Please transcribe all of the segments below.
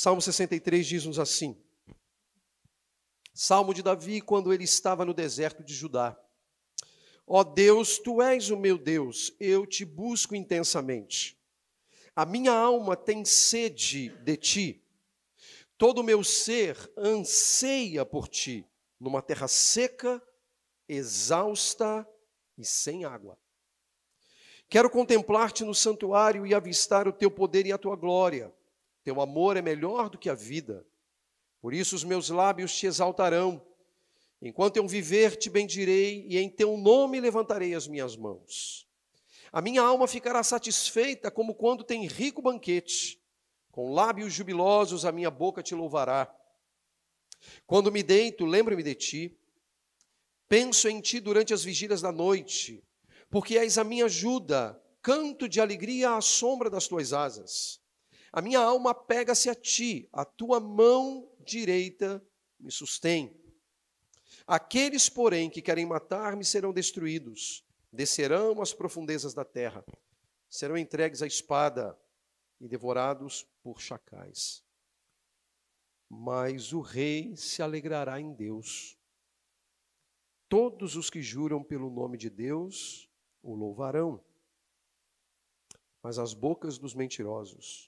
Salmo 63 diz-nos assim: Salmo de Davi, quando ele estava no deserto de Judá. Ó Deus, tu és o meu Deus, eu te busco intensamente. A minha alma tem sede de ti. Todo o meu ser anseia por ti, numa terra seca, exausta e sem água. Quero contemplar-te no santuário e avistar o teu poder e a tua glória. Teu amor é melhor do que a vida. Por isso os meus lábios te exaltarão. Enquanto eu viver, te bendirei e em teu nome levantarei as minhas mãos. A minha alma ficará satisfeita como quando tem rico banquete. Com lábios jubilosos a minha boca te louvará. Quando me deito, lembro-me de ti. Penso em ti durante as vigílias da noite, porque és a minha ajuda. Canto de alegria à sombra das tuas asas. A minha alma pega-se a ti, a tua mão direita me sustém. Aqueles, porém, que querem matar-me serão destruídos, descerão às profundezas da terra, serão entregues à espada e devorados por chacais. Mas o rei se alegrará em Deus. Todos os que juram pelo nome de Deus o louvarão. Mas as bocas dos mentirosos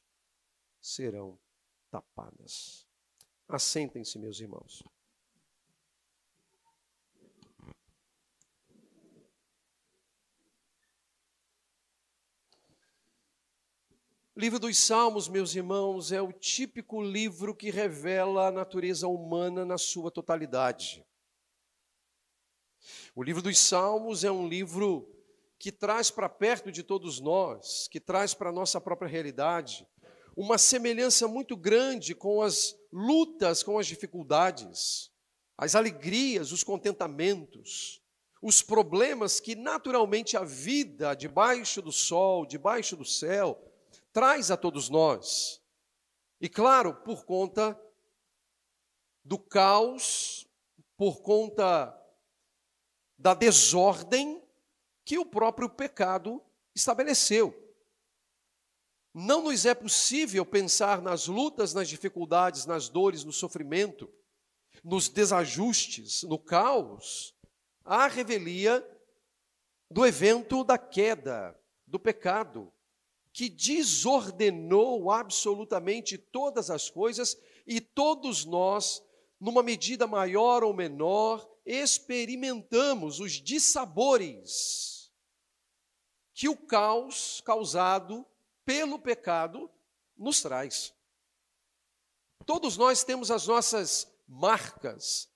serão tapadas. Assentem-se, meus irmãos. livro dos Salmos, meus irmãos, é o típico livro que revela a natureza humana na sua totalidade. O livro dos Salmos é um livro que traz para perto de todos nós, que traz para a nossa própria realidade, uma semelhança muito grande com as lutas, com as dificuldades, as alegrias, os contentamentos, os problemas que naturalmente a vida debaixo do sol, debaixo do céu, traz a todos nós. E claro, por conta do caos, por conta da desordem que o próprio pecado estabeleceu. Não nos é possível pensar nas lutas, nas dificuldades, nas dores, no sofrimento, nos desajustes, no caos, à revelia do evento da queda, do pecado, que desordenou absolutamente todas as coisas e todos nós, numa medida maior ou menor, experimentamos os dissabores que o caos causado pelo pecado nos traz. Todos nós temos as nossas marcas,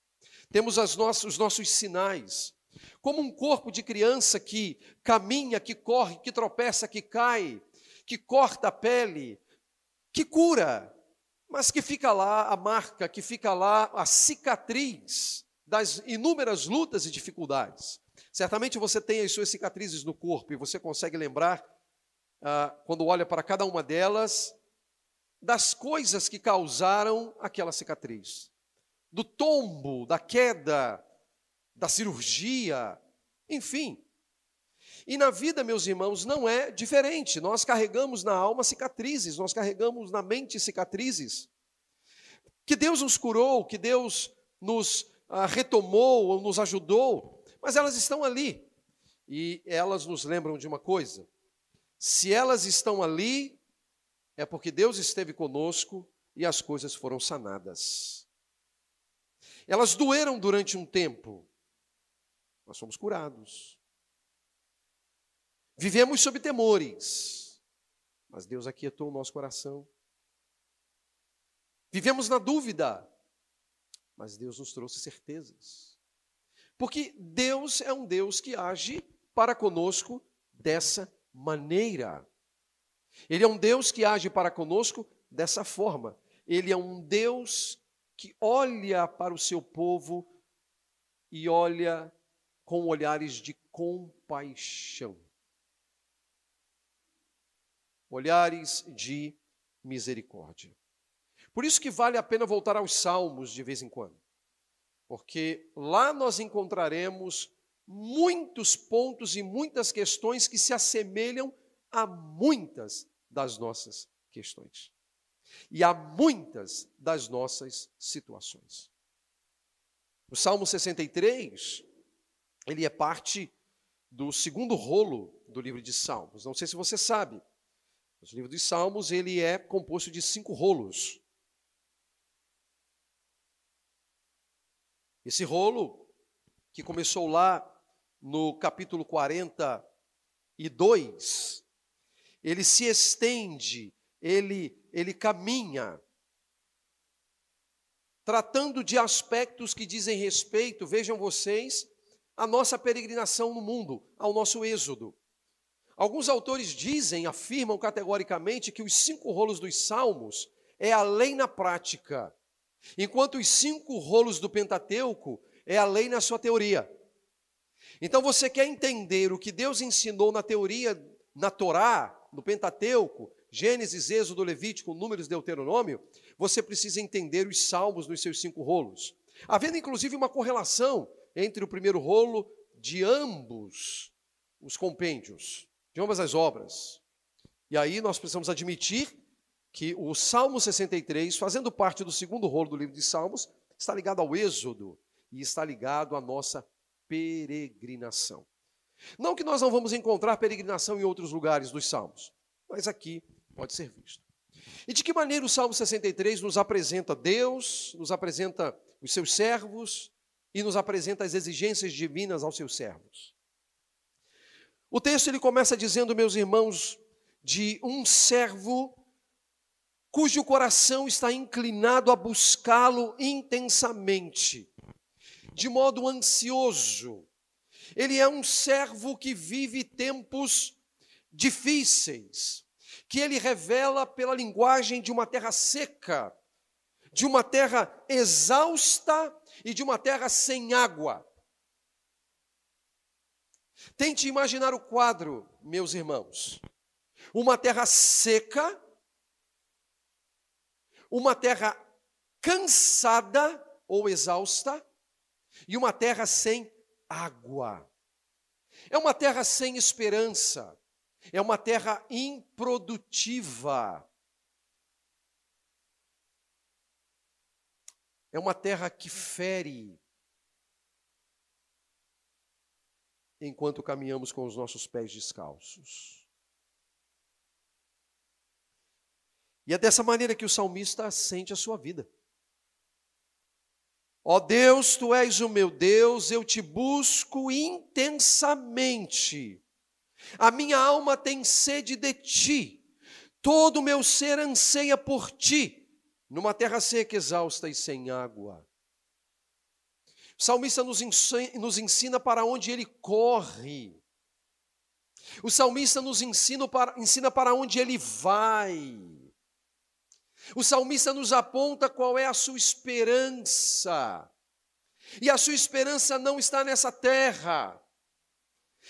temos as nossas, os nossos sinais. Como um corpo de criança que caminha, que corre, que tropeça, que cai, que corta a pele, que cura, mas que fica lá a marca, que fica lá a cicatriz das inúmeras lutas e dificuldades. Certamente você tem as suas cicatrizes no corpo e você consegue lembrar, ah, quando olha para cada uma delas, das coisas que causaram aquela cicatriz. Do tombo, da queda, da cirurgia, enfim, e na vida, meus irmãos, não é diferente. Nós carregamos na alma cicatrizes, nós carregamos na mente cicatrizes. Que Deus nos curou, que Deus nos ah, retomou ou nos ajudou, mas elas estão ali. E elas nos lembram de uma coisa: se elas estão ali, é porque Deus esteve conosco e as coisas foram sanadas. Elas doeram durante um tempo, nós fomos curados. Vivemos sob temores, mas Deus aquietou o nosso coração. Vivemos na dúvida, mas Deus nos trouxe certezas. Porque Deus é um Deus que age para conosco dessa maneira. Ele é um Deus que age para conosco dessa forma. Ele é um Deus que olha para o seu povo e olha com olhares de compaixão olhares de misericórdia. Por isso que vale a pena voltar aos Salmos de vez em quando, porque lá nós encontraremos muitos pontos e muitas questões que se assemelham a muitas das nossas questões. e a muitas das nossas situações. O Salmo 63, ele é parte do segundo rolo do livro de Salmos. Não sei se você sabe, mas o livro de Salmos ele é composto de cinco rolos. Esse rolo, que começou lá no capítulo 42, ele se estende, ele, ele caminha, tratando de aspectos que dizem respeito, vejam vocês, à nossa peregrinação no mundo, ao nosso êxodo. Alguns autores dizem, afirmam categoricamente que os cinco rolos dos Salmos é a lei na prática, enquanto os cinco rolos do Pentateuco é a lei na sua teoria. Então você quer entender o que Deus ensinou na teoria, na Torá, no Pentateuco, Gênesis, Êxodo, Levítico, Números, Deuteronômio, você precisa entender os salmos nos seus cinco rolos. Havendo inclusive uma correlação entre o primeiro rolo de ambos os compêndios, de ambas as obras. E aí nós precisamos admitir que o Salmo 63, fazendo parte do segundo rolo do livro de Salmos, está ligado ao Êxodo e está ligado à nossa peregrinação. Não que nós não vamos encontrar peregrinação em outros lugares dos Salmos, mas aqui pode ser visto. E de que maneira o Salmo 63 nos apresenta Deus, nos apresenta os seus servos e nos apresenta as exigências divinas aos seus servos? O texto ele começa dizendo, meus irmãos, de um servo cujo coração está inclinado a buscá-lo intensamente, de modo ansioso, ele é um servo que vive tempos difíceis, que ele revela pela linguagem de uma terra seca, de uma terra exausta e de uma terra sem água. Tente imaginar o quadro, meus irmãos. Uma terra seca, uma terra cansada ou exausta, e uma terra sem água. É uma terra sem esperança, é uma terra improdutiva. É uma terra que fere enquanto caminhamos com os nossos pés descalços. E é dessa maneira que o salmista sente a sua vida. Ó Deus, tu és o meu Deus, eu te busco intensamente. A minha alma tem sede de ti, todo o meu ser anseia por ti, numa terra seca, exausta e sem água. O salmista nos ensina, nos ensina para onde ele corre. O salmista nos ensina para, ensina para onde ele vai. O salmista nos aponta qual é a sua esperança. E a sua esperança não está nessa terra.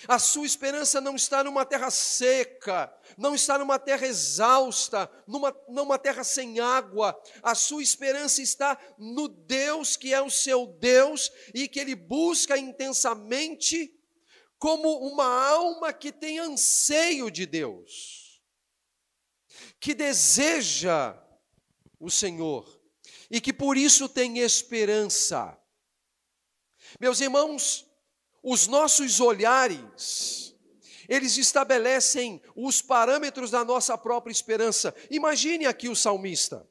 A sua esperança não está numa terra seca, não está numa terra exausta, numa, numa terra sem água. A sua esperança está no Deus que é o seu Deus e que ele busca intensamente como uma alma que tem anseio de Deus, que deseja o Senhor e que por isso tem esperança. Meus irmãos, os nossos olhares, eles estabelecem os parâmetros da nossa própria esperança. Imagine aqui o salmista.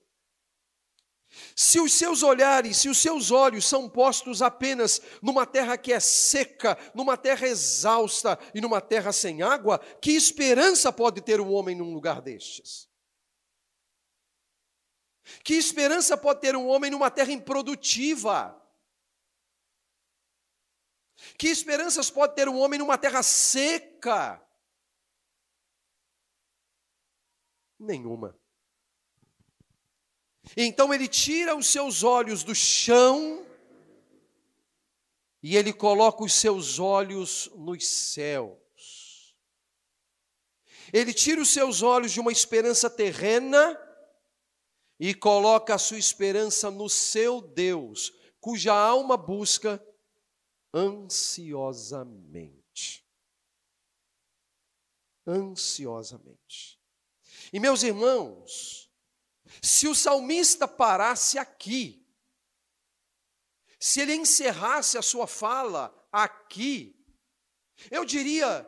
Se os seus olhares, se os seus olhos são postos apenas numa terra que é seca, numa terra exausta e numa terra sem água, que esperança pode ter um homem num lugar destes? Que esperança pode ter um homem numa terra improdutiva? Que esperanças pode ter um homem numa terra seca? Nenhuma. Então ele tira os seus olhos do chão e ele coloca os seus olhos nos céus. Ele tira os seus olhos de uma esperança terrena e coloca a sua esperança no seu Deus, cuja alma busca ansiosamente. Ansiosamente. E meus irmãos, Se o salmista parasse aqui, se ele encerrasse a sua fala aqui, eu diria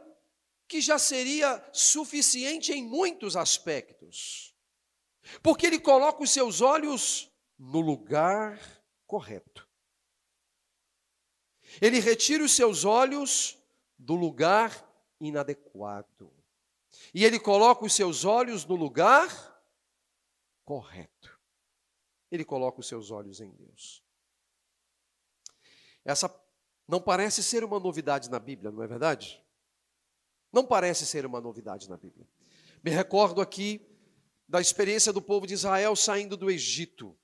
que já seria suficiente em muitos aspectos, porque ele coloca os seus olhos no lugar correto. Ele retira os seus olhos do lugar inadequado. E ele coloca os seus olhos no lugar correto. Ele coloca os seus olhos em Deus. Essa não parece ser uma novidade na Bíblia, não é verdade? Não parece ser uma novidade na Bíblia. Me recordo aqui da experiência do povo de Israel saindo do Egito.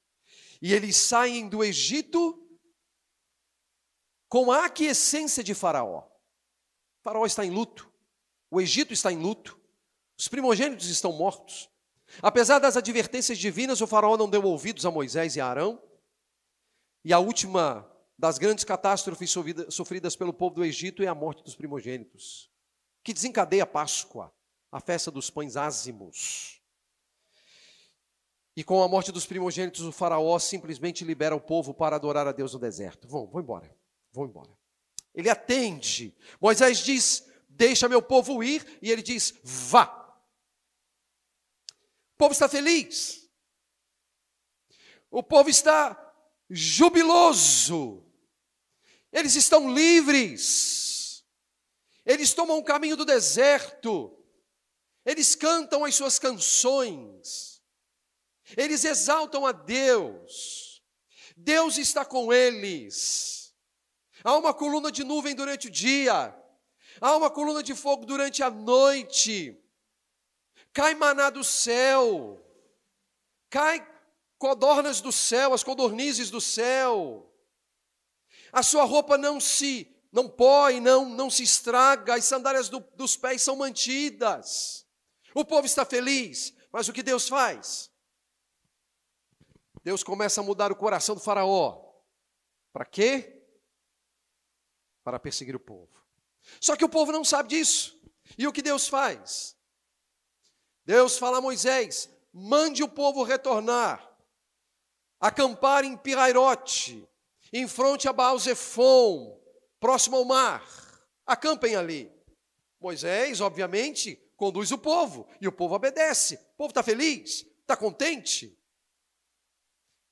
E eles saem do Egito com a aquiescência de Faraó. Faraó está em luto, o Egito está em luto, os primogênitos estão mortos. Apesar das advertências divinas, o Faraó não deu ouvidos a Moisés e a Arão. E a última das grandes catástrofes sofridas pelo povo do Egito é a morte dos primogênitos, que desencadeia a Páscoa, a festa dos pães ázimos. E com a morte dos primogênitos, o Faraó simplesmente libera o povo para adorar a Deus no deserto. Vão, vão embora, vão embora. Ele atende. Moisés diz: Deixa meu povo ir, e ele diz: Vá. O povo está feliz. O povo está jubiloso. Eles estão livres. Eles tomam o caminho do deserto. Eles cantam as suas canções. Eles exaltam a Deus. Deus está com eles. Há uma coluna de nuvem durante o dia. Há uma coluna de fogo durante a noite. Cai maná do céu. Cai codornas do céu, as codornizes do céu a sua roupa não se não põe, não, não se estraga, as sandálias do, dos pés são mantidas. O povo está feliz, mas o que Deus faz? Deus começa a mudar o coração do Faraó. Para quê? Para perseguir o povo. Só que o povo não sabe disso. E o que Deus faz? Deus fala a Moisés: mande o povo retornar, acampar em Pirairote, em frente a Baal Zephon, próximo ao mar. Acampem ali. Moisés, obviamente, conduz o povo e o povo obedece. O povo está feliz, está contente.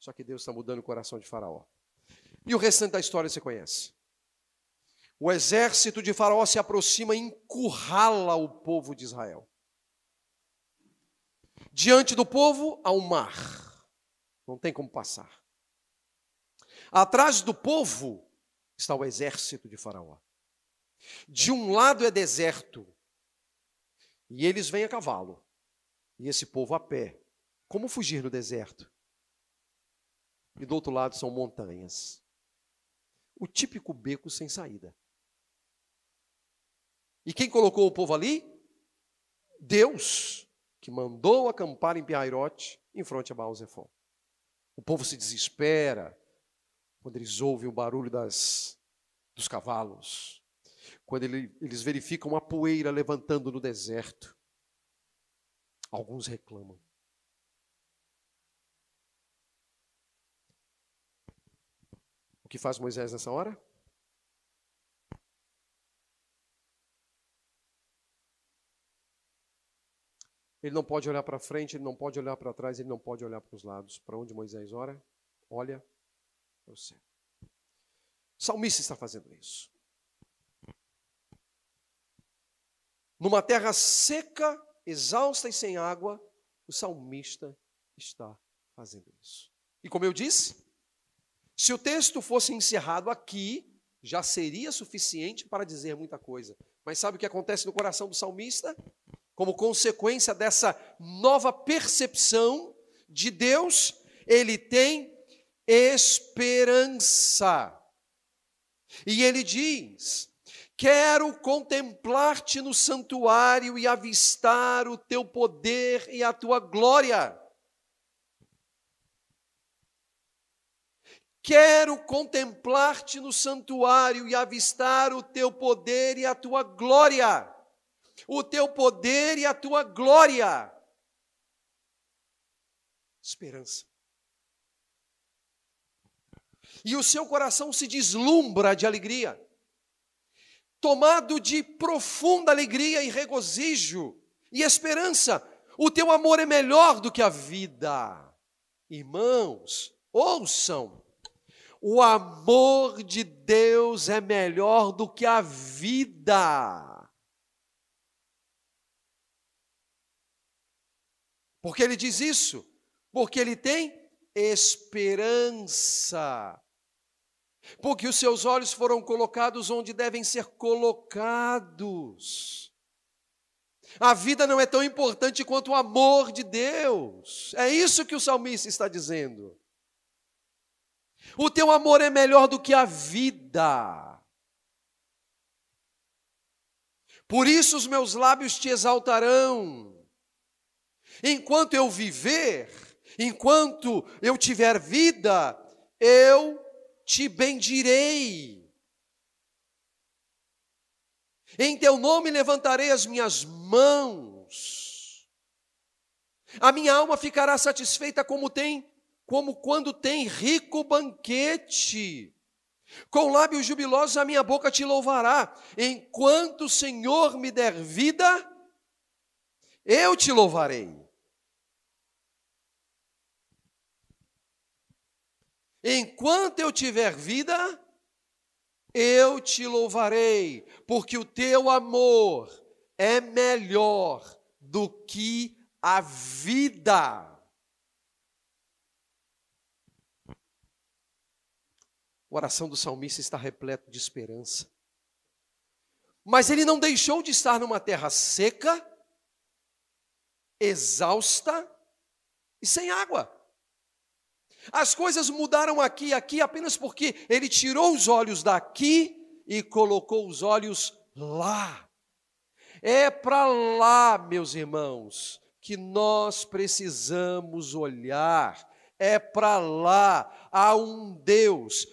Só que Deus está mudando o coração de Faraó. E o restante da história você conhece. O exército de Faraó se aproxima e encurrala o povo de Israel. Diante do povo, há um mar. Não tem como passar. Atrás do povo está o exército de Faraó. De um lado é deserto, e eles vêm a cavalo, e esse povo a pé. Como fugir no deserto? E do outro lado são montanhas. O típico beco sem saída. E quem colocou o povo ali? Deus, que mandou acampar em Piairote, em frente a Baal Zephon. O povo se desespera, quando eles ouvem o barulho das, dos cavalos, quando ele, eles verificam a poeira levantando no deserto. Alguns reclamam. Que faz Moisés nessa hora? Ele não pode olhar para frente, ele não pode olhar para trás, ele não pode olhar para os lados. Para onde Moisés ora? Olha para o céu. Salmista está fazendo isso. Numa terra seca, exausta e sem água, o salmista está fazendo isso. E como eu disse, se o texto fosse encerrado aqui, já seria suficiente para dizer muita coisa. Mas sabe o que acontece no coração do salmista? Como consequência dessa nova percepção de Deus, ele tem esperança. E ele diz: Quero contemplar-te no santuário e avistar o teu poder e a tua glória. Quero contemplar-te no santuário e avistar o teu poder e a tua glória. O teu poder e a tua glória. esperança. E o seu coração se deslumbra de alegria, tomado de profunda alegria e regozijo e esperança. O teu amor é melhor do que a vida. Irmãos, ouçam. O amor de Deus é melhor do que a vida. Por que ele diz isso? Porque ele tem esperança. Porque os seus olhos foram colocados onde devem ser colocados. A vida não é tão importante quanto o amor de Deus. É isso que o salmista está dizendo. O teu amor é melhor do que a vida. Por isso os meus lábios te exaltarão. Enquanto eu viver, enquanto eu tiver vida, eu te bendirei. Em teu nome levantarei as minhas mãos. A minha alma ficará satisfeita como tem, como quando tem rico banquete. Com lábios jubilosos a minha boca te louvará. Enquanto o Senhor me der vida, eu te louvarei. Enquanto eu tiver vida, eu te louvarei, porque o teu amor é melhor do que a vida. A oração do salmista está repleta de esperança. Mas ele não deixou de estar numa terra seca, exausta e sem água. As coisas mudaram aqui e aqui apenas porque ele tirou os olhos daqui e colocou os olhos lá. É para lá, meus irmãos, que nós precisamos olhar. É para lá. Há um Deus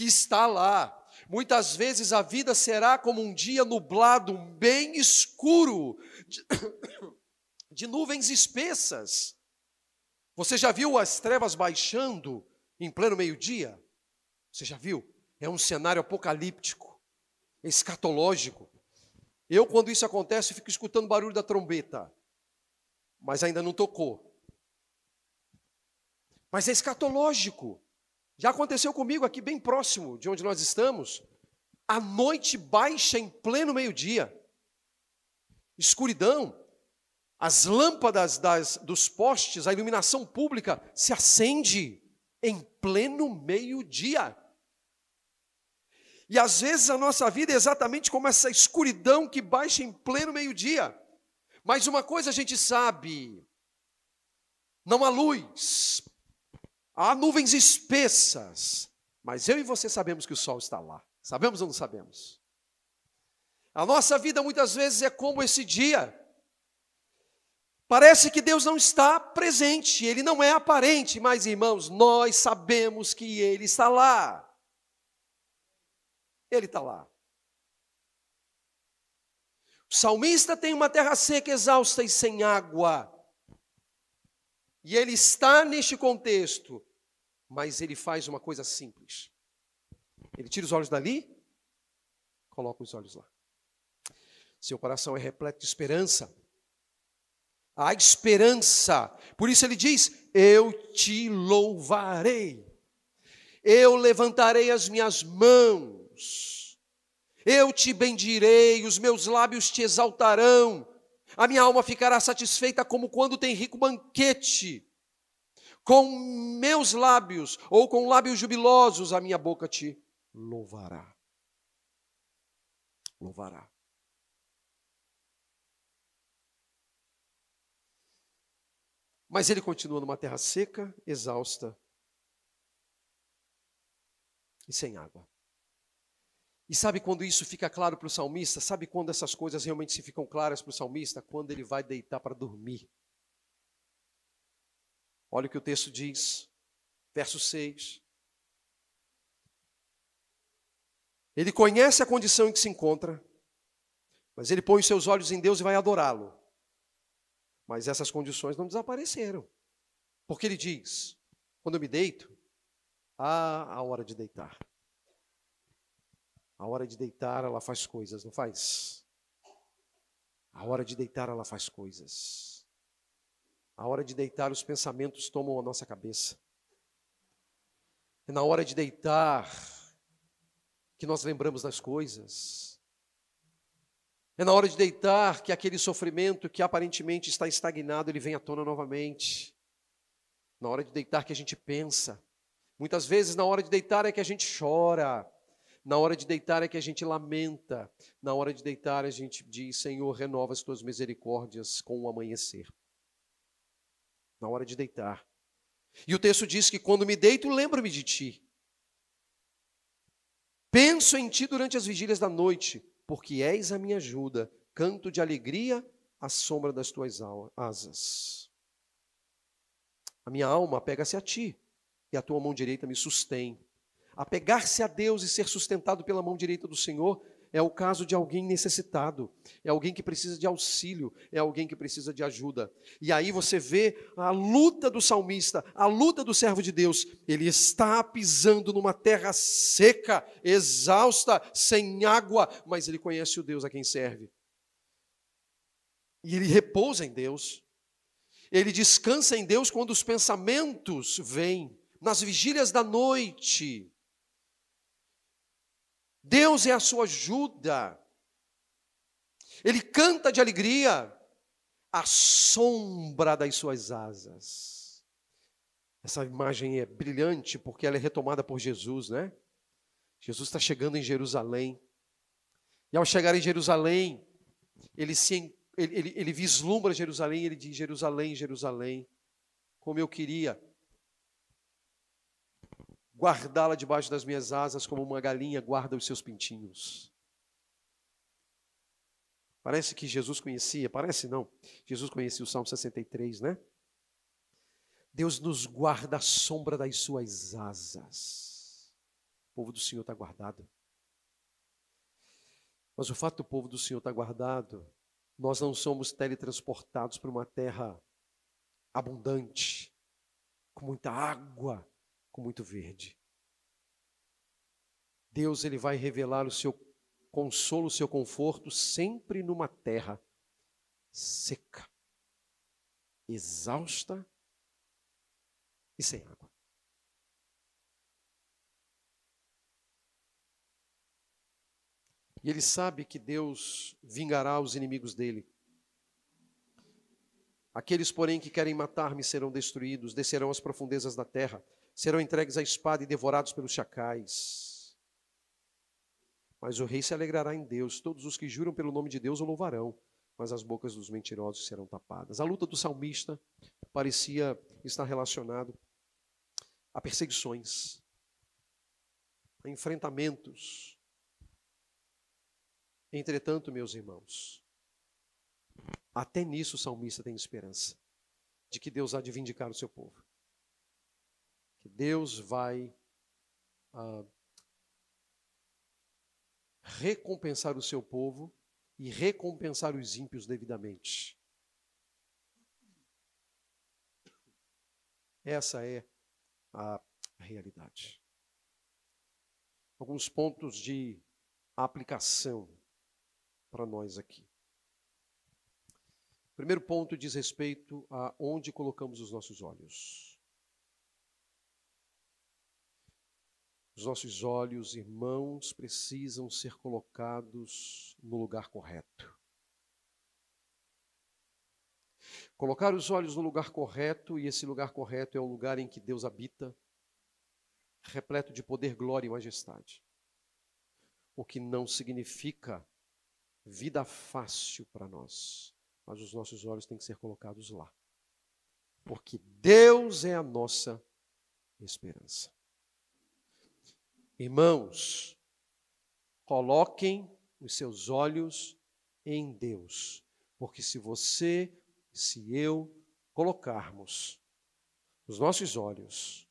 que está lá. Muitas vezes a vida será como um dia nublado, bem escuro, de, de nuvens espessas. Você já viu as trevas baixando em pleno meio-dia? Você já viu? É um cenário apocalíptico, escatológico. Eu, quando isso acontece, fico escutando o barulho da trombeta, mas ainda não tocou. Mas é escatológico. Já aconteceu comigo aqui, bem próximo de onde nós estamos. A noite baixa em pleno meio-dia, escuridão, as lâmpadas das, dos postes, a iluminação pública se acende em pleno meio-dia. E às vezes a nossa vida é exatamente como essa escuridão que baixa em pleno meio-dia. Mas uma coisa a gente sabe: não há luz, há nuvens espessas, mas eu e você sabemos que o sol está lá. Sabemos ou não sabemos? A nossa vida muitas vezes é como esse dia. Parece que Deus não está presente, ele não é aparente, mas irmãos, nós sabemos que ele está lá. Ele está lá. O salmista tem uma terra seca, exausta e sem água. E ele está neste contexto, mas ele faz uma coisa simples. Ele tira os olhos dali, coloca os olhos lá. Seu coração é repleto de esperança a esperança. Por isso ele diz: Eu te louvarei, eu levantarei as minhas mãos, eu te bendirei, os meus lábios te exaltarão, a minha alma ficará satisfeita como quando tem rico banquete. Com meus lábios, ou com lábios jubilosos, a minha boca te louvará. Louvará. Mas ele continua numa terra seca, exausta e sem água. E sabe quando isso fica claro para o salmista? Sabe quando essas coisas realmente se ficam claras para o salmista? Quando ele vai deitar para dormir. Olha o que o texto diz, verso 6. Ele conhece a condição em que se encontra, mas ele põe os seus olhos em Deus e vai adorá-lo. Mas essas condições não desapareceram. Porque ele diz: quando eu me deito, há a hora de deitar. A hora de deitar, ela faz coisas, não faz? A hora de deitar, ela faz coisas. A hora de deitar, os pensamentos tomam a nossa cabeça. É na hora de deitar que nós lembramos das coisas. É na hora de deitar que aquele sofrimento que aparentemente está estagnado, ele vem à tona novamente. Na hora de deitar que a gente pensa. Muitas vezes, na hora de deitar é que a gente chora. Na hora de deitar é que a gente lamenta. Na hora de deitar a gente diz: Senhor, renova as tuas misericórdias com o amanhecer. Na hora de deitar. E o texto diz que quando me deito, lembro-me de ti. Penso em ti durante as vigílias da noite, porque és a minha ajuda. Canto de alegria à sombra das tuas asas. A minha alma apega-se a ti, e a tua mão direita me sustém. Apegar-se a Deus e ser sustentado pela mão direita do Senhor é o caso de alguém necessitado, é alguém que precisa de auxílio, é alguém que precisa de ajuda. E aí você vê a luta do salmista, a luta do servo de Deus. Ele está pisando numa terra seca, exausta, sem água, mas ele conhece o Deus a quem serve. E ele repousa em Deus. Ele descansa em Deus quando os pensamentos vêm, nas vigílias da noite. Deus é a sua ajuda. Ele canta de alegria à sombra das suas asas. Essa imagem é brilhante porque ela é retomada por Jesus, né? Jesus está chegando em Jerusalém. E ao chegar em Jerusalém, ele se ele, ele, ele vislumbra Jerusalém, ele diz: Jerusalém, Jerusalém, como eu queria guardá-la debaixo das minhas asas, como uma galinha guarda os seus pintinhos. Parece que Jesus conhecia, parece não. Jesus conhecia o Salmo 63, né? Deus nos guarda à sombra das suas asas. O povo do Senhor está guardado. Mas o fato do povo do Senhor estar tá guardado, nós não somos teletransportados para uma terra abundante, com muita água, com muito verde. Deus ele vai revelar o seu consolo, o seu conforto sempre numa terra seca, exausta e sem água. E ele sabe que Deus vingará os inimigos dele. Aqueles, porém, que querem matar-me serão destruídos, descerão às profundezas da terra serão entregues à espada e devorados pelos chacais. Mas o rei se alegrará em Deus, todos os que juram pelo nome de Deus o louvarão, mas as bocas dos mentirosos serão tapadas. A luta do salmista parecia estar relacionado a perseguições, a enfrentamentos. Entretanto, meus irmãos, até nisso o salmista tem esperança de que Deus há de vindicar o seu povo que Deus vai ah, recompensar o seu povo e recompensar os ímpios devidamente. Essa é a realidade. Alguns pontos de aplicação para nós aqui. O primeiro ponto diz respeito a onde colocamos os nossos olhos. Os nossos olhos, irmãos, precisam ser colocados no lugar correto. Colocar os olhos no lugar correto, e esse lugar correto é o lugar em que Deus habita, repleto de poder, glória e majestade. O que não significa vida fácil para nós, mas os nossos olhos têm que ser colocados lá. Porque Deus é a nossa esperança. Irmãos, coloquem os seus olhos em Deus, porque se você, se eu colocarmos os nossos olhos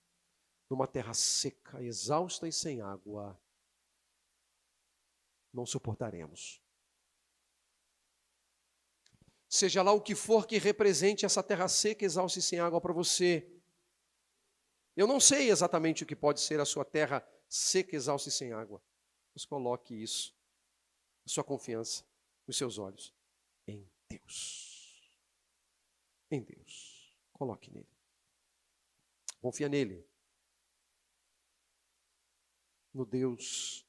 numa terra seca, exausta e sem água, não suportaremos. Seja lá o que for que represente essa terra seca, exausta e sem água para você, Eu não sei exatamente o que pode ser a sua terra seca, exausta e sem água. Mas coloque isso, a sua confiança, nos seus olhos, em Deus. Em Deus. Coloque nele. Confia nele. No Deus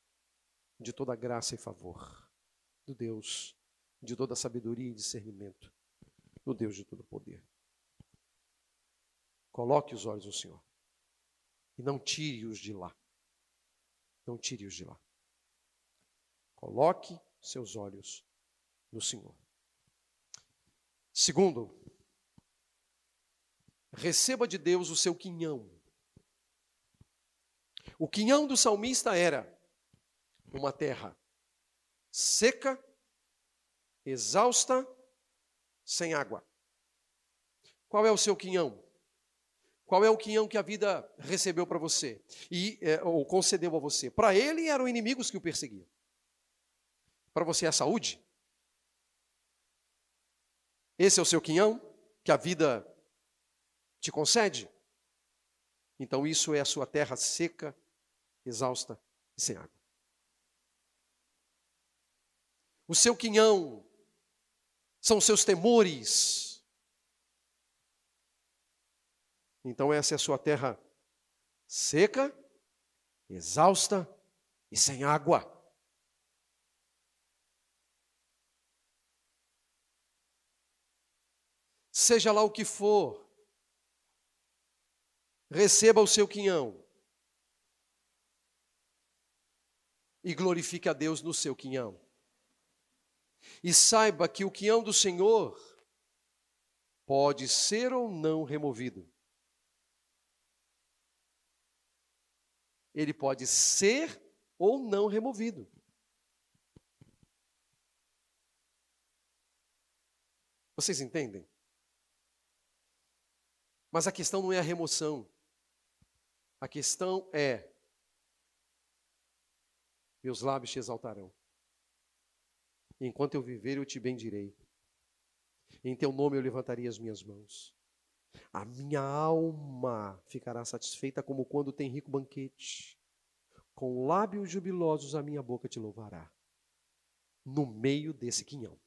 de toda graça e favor. Do Deus de toda sabedoria e discernimento. No Deus de todo poder. Coloque os olhos no Senhor. E não tire-os de lá. Não tire-os de lá. Coloque seus olhos no Senhor. Segundo, receba de Deus o seu quinhão. O quinhão do salmista era uma terra seca, exausta, sem água. Qual é o seu quinhão? Qual é o quinhão que a vida recebeu para você e é, ou concedeu a você? Para ele eram inimigos que o perseguiam. Para você é a saúde? Esse é o seu quinhão que a vida te concede? Então isso é a sua terra seca, exausta e sem água. O seu quinhão são seus temores. Então essa é a sua terra seca, exausta e sem água. seja lá o que for, receba o seu quinhão e glorifique a Deus no seu quinhão. E saiba que o quinhão do Senhor pode ser ou não removido. Ele pode ser ou não removido. Vocês entendem? Mas a questão não é a remoção. A questão é: meus lábios te exaltarão. Enquanto eu viver, eu te bendirei. Em teu nome eu levantarei as minhas mãos. A minha alma ficará satisfeita como quando tem rico banquete. Com lábios jubilosos a minha boca te louvará. No meio desse quinhão.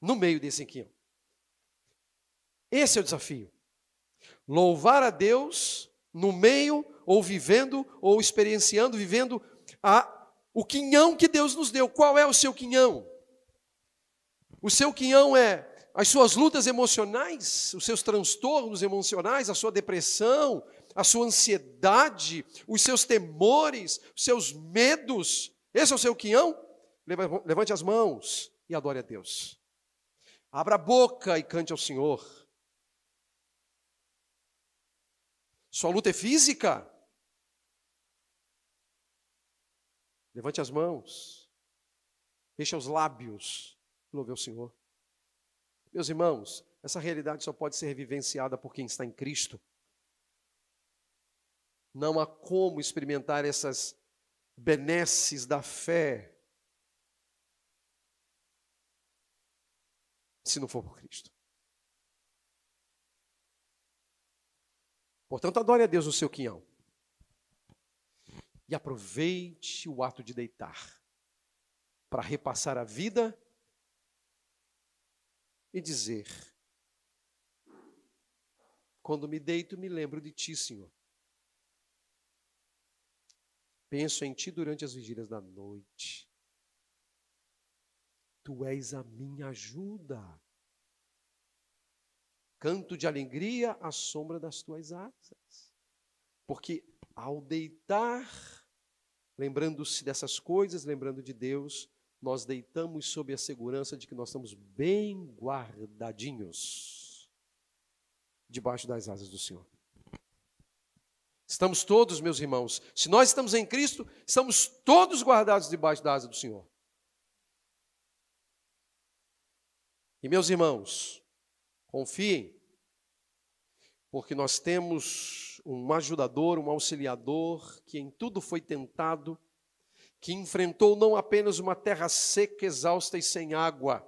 No meio desse quinhão. Esse é o desafio. Louvar a Deus no meio, ou vivendo, ou experienciando, vivendo a, o quinhão que Deus nos deu. Qual é o seu quinhão? O seu quinhão é as suas lutas emocionais, os seus transtornos emocionais, a sua depressão, a sua ansiedade, os seus temores, os seus medos. Esse é o seu quinhão? Levante as mãos e adore a Deus. Abra a boca e cante ao Senhor. Sua luta é física? Levante as mãos. Feche os lábios. Louve ao Senhor. Meus irmãos, essa realidade só pode ser vivenciada por quem está em Cristo. Não há como experimentar essas benesses da fé se não for por Cristo. Portanto, adore a Deus no seu quinhão. E aproveite o ato de deitar para repassar a vida e dizer: Quando me deito, me lembro de ti, Senhor. Penso em ti durante as vigílias da noite. Tu és a minha ajuda canto de alegria à sombra das tuas asas. Porque ao deitar, lembrando-se dessas coisas, lembrando de Deus, nós deitamos sob a segurança de que nós estamos bem guardadinhos debaixo das asas do Senhor. Estamos todos, meus irmãos, se nós estamos em Cristo, estamos todos guardados debaixo da asa do Senhor. E meus irmãos, confiem, porque nós temos um ajudador, um auxiliador que em tudo foi tentado, que enfrentou não apenas uma terra seca, exausta e sem água,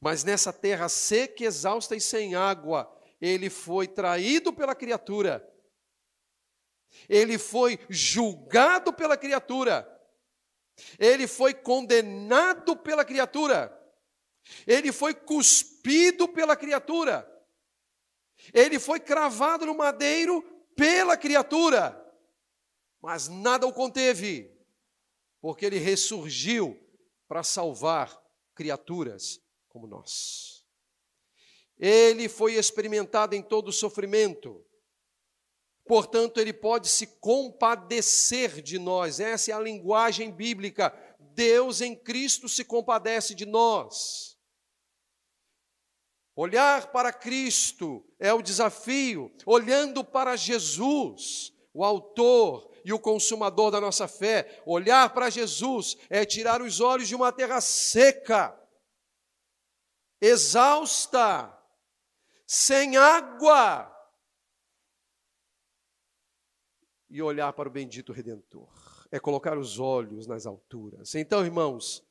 mas nessa terra seca, exausta e sem água, ele foi traído pela criatura, ele foi julgado pela criatura, ele foi condenado pela criatura, ele foi cuspido pela criatura, ele foi cravado no madeiro pela criatura, mas nada o conteve, porque ele ressurgiu para salvar criaturas como nós. Ele foi experimentado em todo o sofrimento, portanto, ele pode se compadecer de nós, essa é a linguagem bíblica. Deus em Cristo se compadece de nós. Olhar para Cristo é o desafio, olhando para Jesus, o Autor e o Consumador da nossa fé. Olhar para Jesus é tirar os olhos de uma terra seca, exausta, sem água, e olhar para o bendito Redentor. É colocar os olhos nas alturas. Então, irmãos,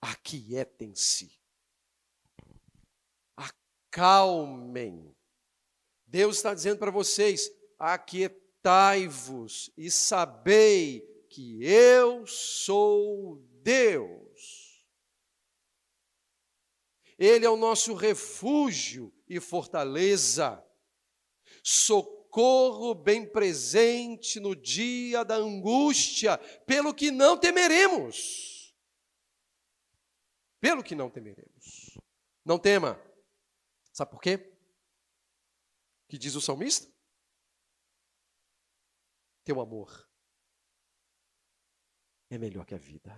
aquietem-se acalmem. Deus está dizendo para vocês: aquietai-vos e sabei que eu sou Deus. Ele é o nosso refúgio e fortaleza, socorro bem presente no dia da angústia, pelo que não temeremos. Pelo que não temeremos. Não tema. Sabe por quê? Que diz o salmista? Teu amor é melhor que a vida.